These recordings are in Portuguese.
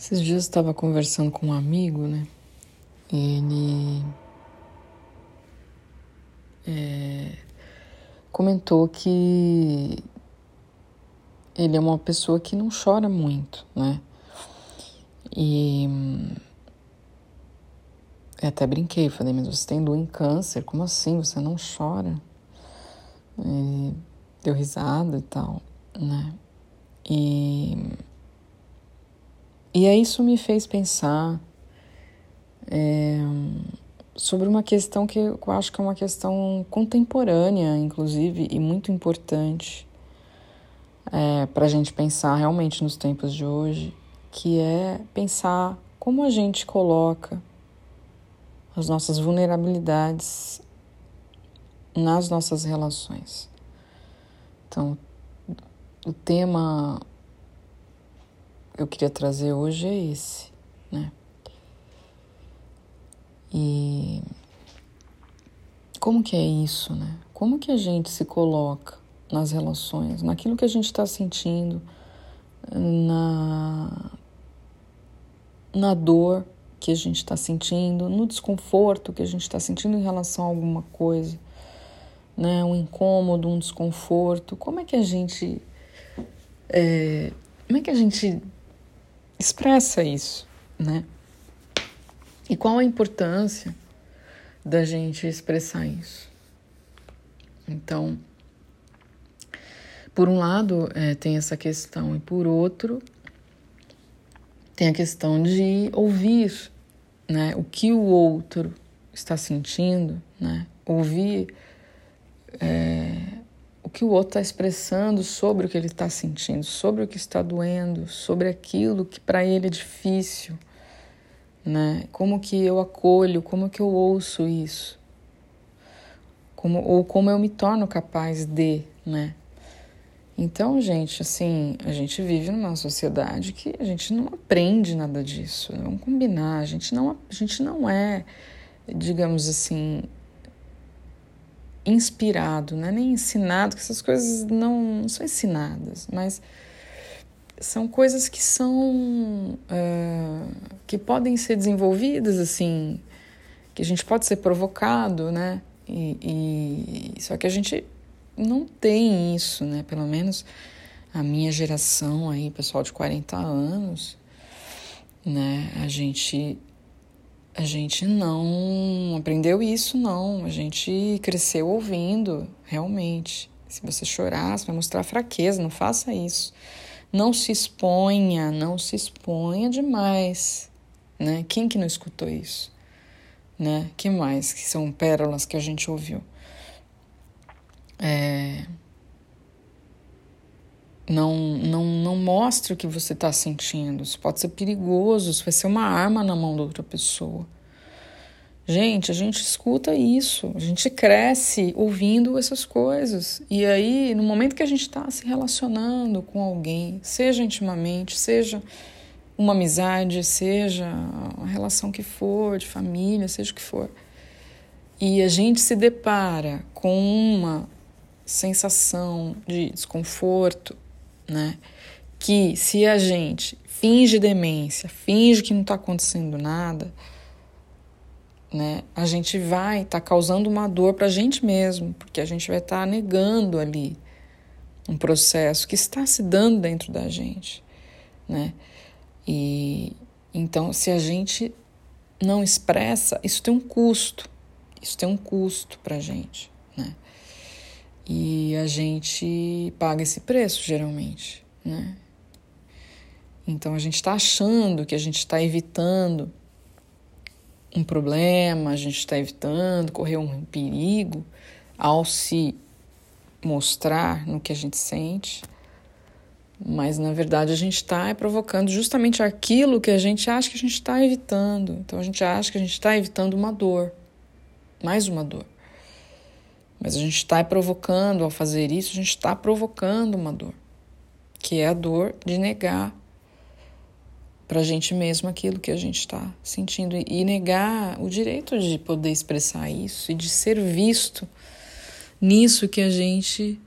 Esses dias eu estava conversando com um amigo, né? Ele é, comentou que ele é uma pessoa que não chora muito, né? E eu até brinquei, falei, mas você tem doença em câncer, como assim? Você não chora? E deu risada e tal, né? E e aí isso me fez pensar é, sobre uma questão que eu acho que é uma questão contemporânea, inclusive, e muito importante é, para a gente pensar realmente nos tempos de hoje, que é pensar como a gente coloca as nossas vulnerabilidades nas nossas relações. Então, o tema eu queria trazer hoje é esse, né? E como que é isso, né? Como que a gente se coloca nas relações, naquilo que a gente está sentindo, na, na dor que a gente está sentindo, no desconforto que a gente está sentindo em relação a alguma coisa, né? Um incômodo, um desconforto. Como é que a gente. É, como é que a gente expressa isso, né? E qual a importância da gente expressar isso? Então, por um lado, é, tem essa questão, e por outro, tem a questão de ouvir né, o que o outro está sentindo, né? Ouvir é, o que o outro está expressando sobre o que ele está sentindo, sobre o que está doendo, sobre aquilo que para ele é difícil, né? Como que eu acolho, como que eu ouço isso, como ou como eu me torno capaz de, né? Então, gente, assim, a gente vive numa sociedade que a gente não aprende nada disso. Vamos combinar, a gente não, a gente não é, digamos assim, inspirado, não é nem ensinado, que essas coisas não, são ensinadas, mas são coisas que são uh, que podem ser desenvolvidas assim, que a gente pode ser provocado, né? E, e, só que a gente não tem isso, né? Pelo menos a minha geração aí, pessoal de 40 anos, né? A gente a gente não aprendeu isso, não. A gente cresceu ouvindo, realmente. Se você chorar, você vai mostrar fraqueza, não faça isso. Não se exponha, não se exponha demais, né? Quem que não escutou isso? Né? Que mais que são pérolas que a gente ouviu? É... Não, não, não mostre o que você está sentindo. Isso pode ser perigoso, isso vai ser uma arma na mão da outra pessoa. Gente, a gente escuta isso, a gente cresce ouvindo essas coisas. E aí, no momento que a gente está se relacionando com alguém, seja intimamente, seja uma amizade, seja a relação que for, de família, seja o que for, e a gente se depara com uma sensação de desconforto, né? Que se a gente finge demência, finge que não está acontecendo nada, né? A gente vai estar tá causando uma dor para a gente mesmo, porque a gente vai estar tá negando ali um processo que está se dando dentro da gente, né? E então, se a gente não expressa, isso tem um custo, isso tem um custo para a gente, né? E a gente paga esse preço, geralmente, né? Então a gente está achando que a gente está evitando um problema, a gente está evitando correr um perigo ao se mostrar no que a gente sente, mas na verdade a gente está provocando justamente aquilo que a gente acha que a gente está evitando. Então a gente acha que a gente está evitando uma dor, mais uma dor. Mas a gente está provocando, ao fazer isso, a gente está provocando uma dor, que é a dor de negar para a gente mesmo aquilo que a gente está sentindo e negar o direito de poder expressar isso e de ser visto nisso que a gente.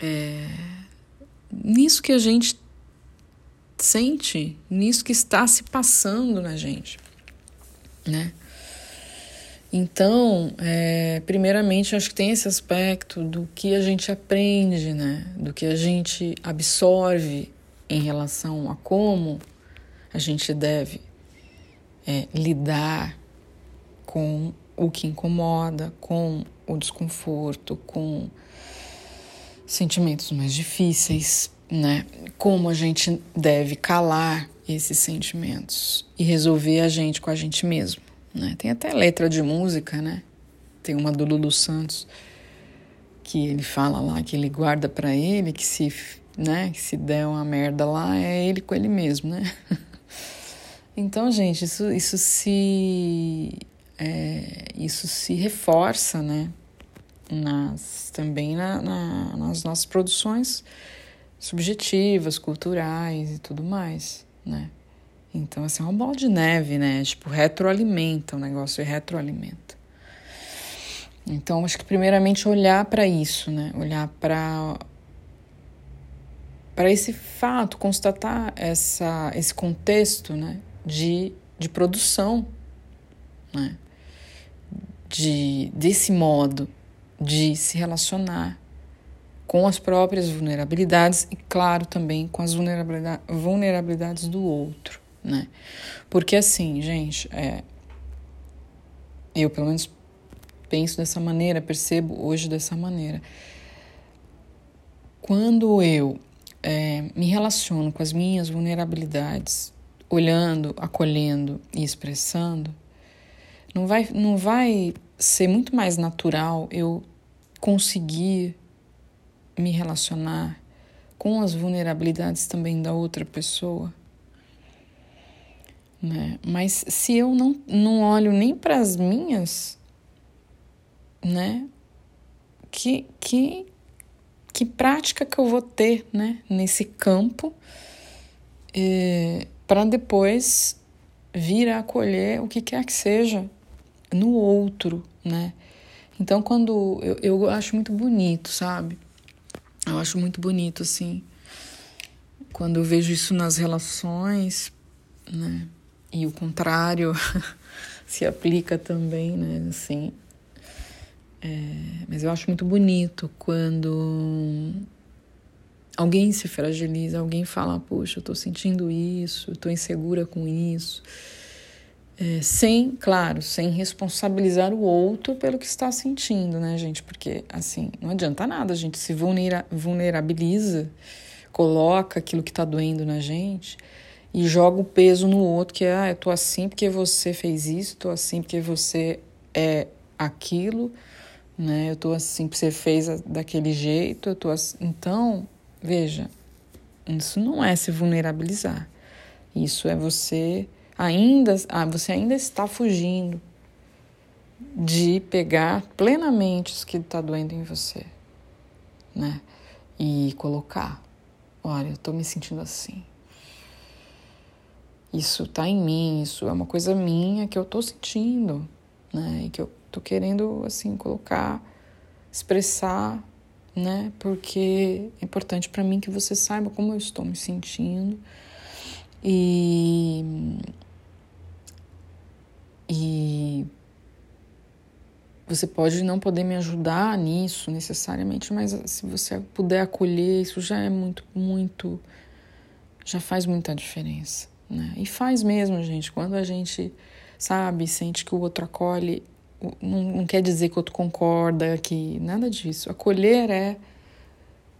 É, nisso que a gente sente, nisso que está se passando na gente, né? Então, é, primeiramente, acho que tem esse aspecto do que a gente aprende, né? Do que a gente absorve em relação a como a gente deve é, lidar com o que incomoda, com o desconforto, com sentimentos mais difíceis, né? Como a gente deve calar esses sentimentos e resolver a gente com a gente mesmo, né? Tem até letra de música, né? Tem uma do Lulu Santos que ele fala lá que ele guarda para ele que se, né, que se der uma merda lá é ele com ele mesmo, né? então, gente, isso isso se é, isso se reforça, né? Nas, também na, na, nas nossas produções subjetivas, culturais e tudo mais, né? Então, assim, é uma bola de neve, né? Tipo, retroalimenta o negócio, retroalimenta. Então, acho que primeiramente olhar para isso, né? Olhar para para esse fato, constatar essa, esse contexto, né? De, de produção, né? De, desse modo de se relacionar com as próprias vulnerabilidades e, claro, também com as vulnerabilidade, vulnerabilidades do outro, né? Porque assim, gente, é, eu pelo menos penso dessa maneira, percebo hoje dessa maneira. Quando eu é, me relaciono com as minhas vulnerabilidades, olhando, acolhendo e expressando, não vai, não vai ser muito mais natural eu conseguir me relacionar com as vulnerabilidades também da outra pessoa. Né? Mas se eu não, não olho nem para as minhas, né? Que, que, que prática que eu vou ter né? nesse campo é, para depois vir a acolher o que quer que seja no outro, né? Então, quando eu, eu acho muito bonito, sabe? Eu acho muito bonito, assim, quando eu vejo isso nas relações, né? E o contrário se aplica também, né? Assim, é, mas eu acho muito bonito quando alguém se fragiliza, alguém fala, puxa, eu tô sentindo isso, eu tô insegura com isso. É, sem, claro, sem responsabilizar o outro pelo que está sentindo, né, gente? Porque, assim, não adianta nada, a gente se vulnera, vulnerabiliza, coloca aquilo que está doendo na gente e joga o peso no outro, que é, ah, eu tô assim porque você fez isso, tô assim porque você é aquilo, né? Eu tô assim porque você fez daquele jeito, eu tô assim. Então, veja, isso não é se vulnerabilizar. Isso é você ainda, ah, você ainda está fugindo de pegar plenamente o que está doendo em você, né? E colocar, olha, eu estou me sentindo assim. Isso está em mim, isso é uma coisa minha que eu estou sentindo, né? E que eu estou querendo, assim, colocar, expressar, né? Porque é importante para mim que você saiba como eu estou me sentindo. E e você pode não poder me ajudar nisso necessariamente, mas se você puder acolher, isso já é muito, muito, já faz muita diferença, né? E faz mesmo, gente. Quando a gente sabe, sente que o outro acolhe, não, não quer dizer que o outro concorda, que nada disso. Acolher é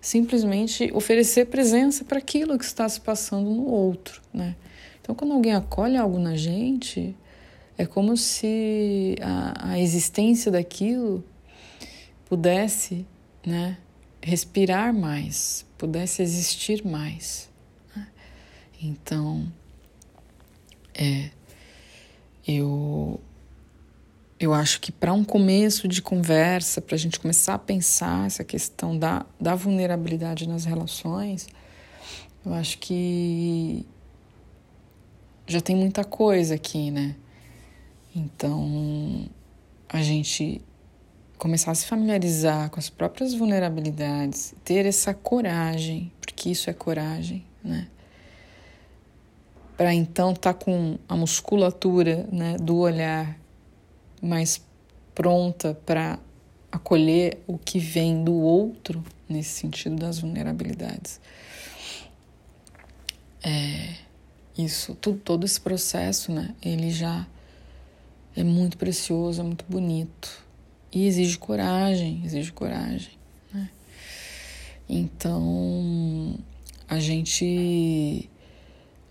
simplesmente oferecer presença para aquilo que está se passando no outro, né? Então, quando alguém acolhe algo na gente, é como se a, a existência daquilo pudesse né, respirar mais, pudesse existir mais. Né? Então, é, eu, eu acho que para um começo de conversa, para a gente começar a pensar essa questão da, da vulnerabilidade nas relações, eu acho que já tem muita coisa aqui, né? Então, a gente começar a se familiarizar com as próprias vulnerabilidades, ter essa coragem, porque isso é coragem, né? Para então estar tá com a musculatura né, do olhar mais pronta para acolher o que vem do outro, nesse sentido das vulnerabilidades. É, isso, tudo, todo esse processo, né, ele já é muito precioso, é muito bonito e exige coragem, exige coragem, né? Então a gente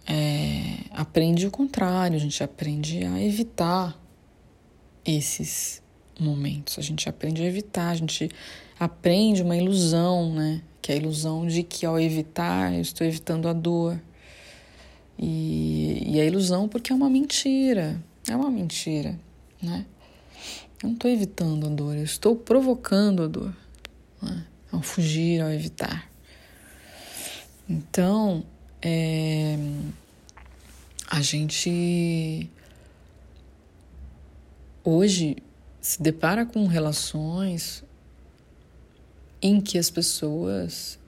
é, aprende o contrário, a gente aprende a evitar esses momentos, a gente aprende a evitar, a gente aprende uma ilusão, né? Que é a ilusão de que ao evitar eu estou evitando a dor. E, e a ilusão porque é uma mentira, é uma mentira, né? Eu não estou evitando a dor, eu estou provocando a dor, né? ao fugir, ao evitar. Então, é, a gente hoje se depara com relações em que as pessoas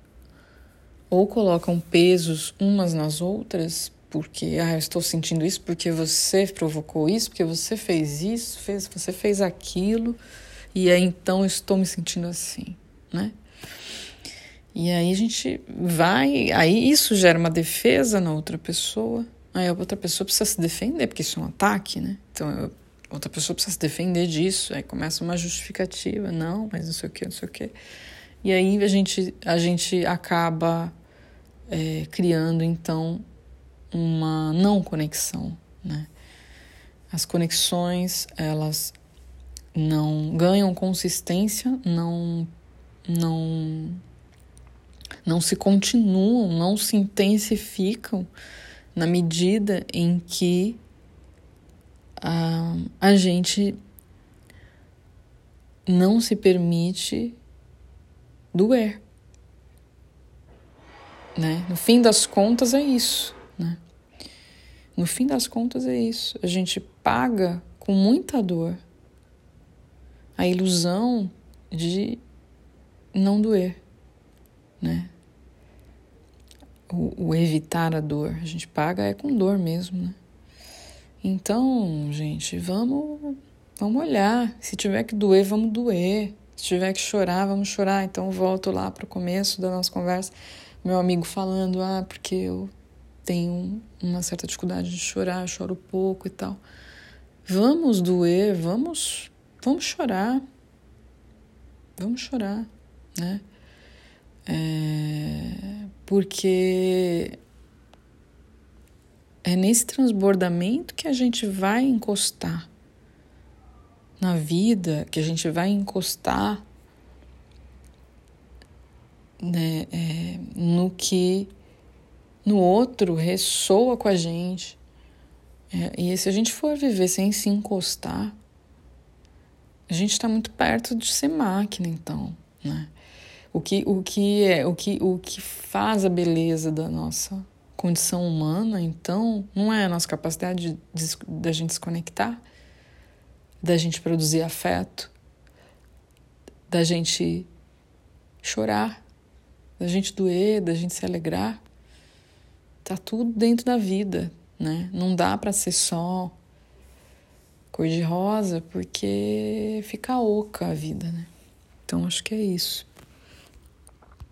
ou colocam pesos umas nas outras porque ah, eu estou sentindo isso porque você provocou isso, porque você fez isso, fez, você fez aquilo, e aí então estou me sentindo assim, né? E aí a gente vai, aí isso gera uma defesa na outra pessoa. Aí a outra pessoa precisa se defender, porque isso é um ataque, né? Então a outra pessoa precisa se defender disso. Aí começa uma justificativa, não, mas não sei o que, não sei o que. E aí a gente, a gente acaba é, criando então uma não conexão, né? As conexões, elas não ganham consistência, não não não se continuam, não se intensificam na medida em que a, a gente não se permite doer. Né? No fim das contas é isso. Né? No fim das contas é isso. A gente paga com muita dor a ilusão de não doer, né? O, o, evitar a dor. A gente paga é com dor mesmo, né? Então, gente, vamos, vamos olhar. Se tiver que doer, vamos doer. Se tiver que chorar, vamos chorar. Então, volto lá para o começo da nossa conversa. Meu amigo falando, ah, porque eu tenho uma certa dificuldade de chorar, choro pouco e tal. Vamos doer, vamos, vamos chorar. Vamos chorar, né? É, porque é nesse transbordamento que a gente vai encostar na vida, que a gente vai encostar né, é, no que no outro ressoa com a gente. É, e se a gente for viver sem se encostar, a gente está muito perto de ser máquina, então, né? O que, o que é o que, o que faz a beleza da nossa condição humana, então, não é a nossa capacidade da gente se conectar, da gente produzir afeto, da gente chorar, da gente doer, da gente se alegrar. Tá tudo dentro da vida, né? Não dá para ser só cor de rosa, porque fica oca a vida, né? Então acho que é isso.